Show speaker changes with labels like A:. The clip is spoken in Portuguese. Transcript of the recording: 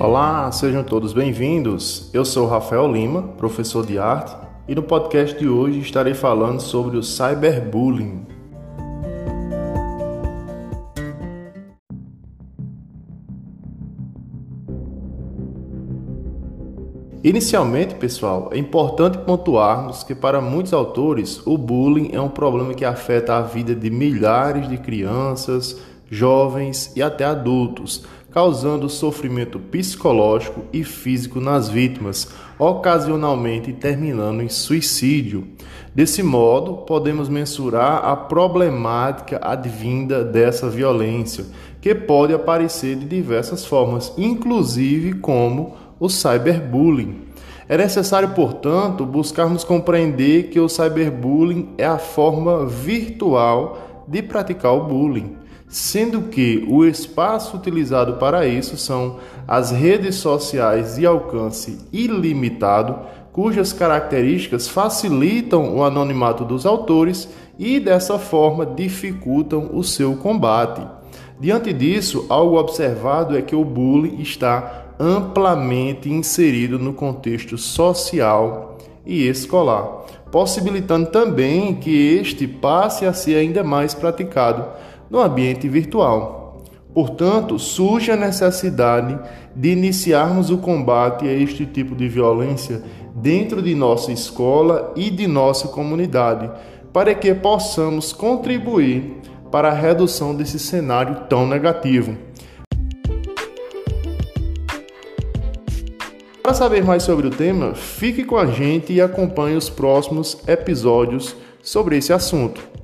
A: Olá, sejam todos bem-vindos. Eu sou Rafael Lima, professor de arte, e no podcast de hoje estarei falando sobre o cyberbullying. Inicialmente, pessoal, é importante pontuarmos que para muitos autores o bullying é um problema que afeta a vida de milhares de crianças, jovens e até adultos, causando sofrimento psicológico e físico nas vítimas, ocasionalmente terminando em suicídio. Desse modo, podemos mensurar a problemática advinda dessa violência, que pode aparecer de diversas formas, inclusive como o cyberbullying. É necessário, portanto, buscarmos compreender que o cyberbullying é a forma virtual de praticar o bullying sendo que o espaço utilizado para isso são as redes sociais de alcance ilimitado, cujas características facilitam o anonimato dos autores e dessa forma dificultam o seu combate. Diante disso, algo observado é que o bullying está amplamente inserido no contexto social e escolar, possibilitando também que este passe a ser ainda mais praticado no ambiente virtual. Portanto, surge a necessidade de iniciarmos o combate a este tipo de violência dentro de nossa escola e de nossa comunidade, para que possamos contribuir para a redução desse cenário tão negativo. Para saber mais sobre o tema, fique com a gente e acompanhe os próximos episódios sobre esse assunto.